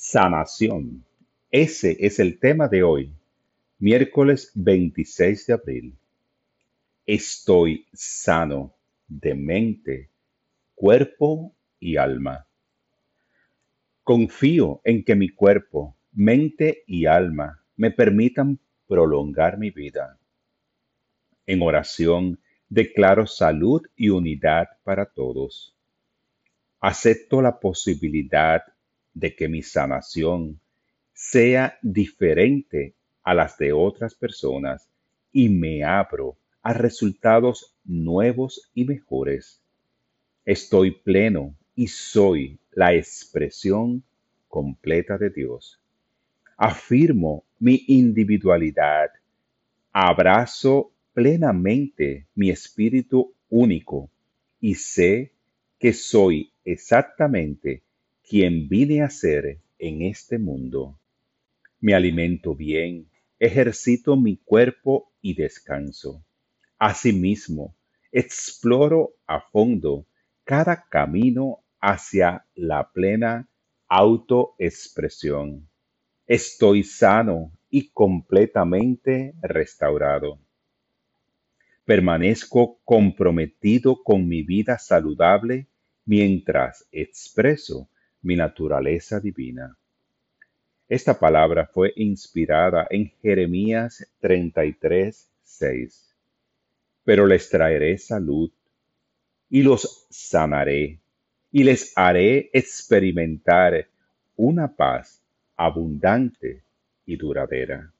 Sanación. Ese es el tema de hoy, miércoles 26 de abril. Estoy sano de mente, cuerpo y alma. Confío en que mi cuerpo, mente y alma me permitan prolongar mi vida. En oración declaro salud y unidad para todos. Acepto la posibilidad de que mi sanación sea diferente a las de otras personas y me abro a resultados nuevos y mejores. Estoy pleno y soy la expresión completa de Dios. Afirmo mi individualidad. Abrazo plenamente mi espíritu único y sé que soy exactamente quien vine a ser en este mundo. Me alimento bien, ejercito mi cuerpo y descanso. Asimismo, exploro a fondo cada camino hacia la plena autoexpresión. Estoy sano y completamente restaurado. Permanezco comprometido con mi vida saludable mientras expreso mi naturaleza divina. Esta palabra fue inspirada en Jeremías 33, 6. Pero les traeré salud y los sanaré y les haré experimentar una paz abundante y duradera.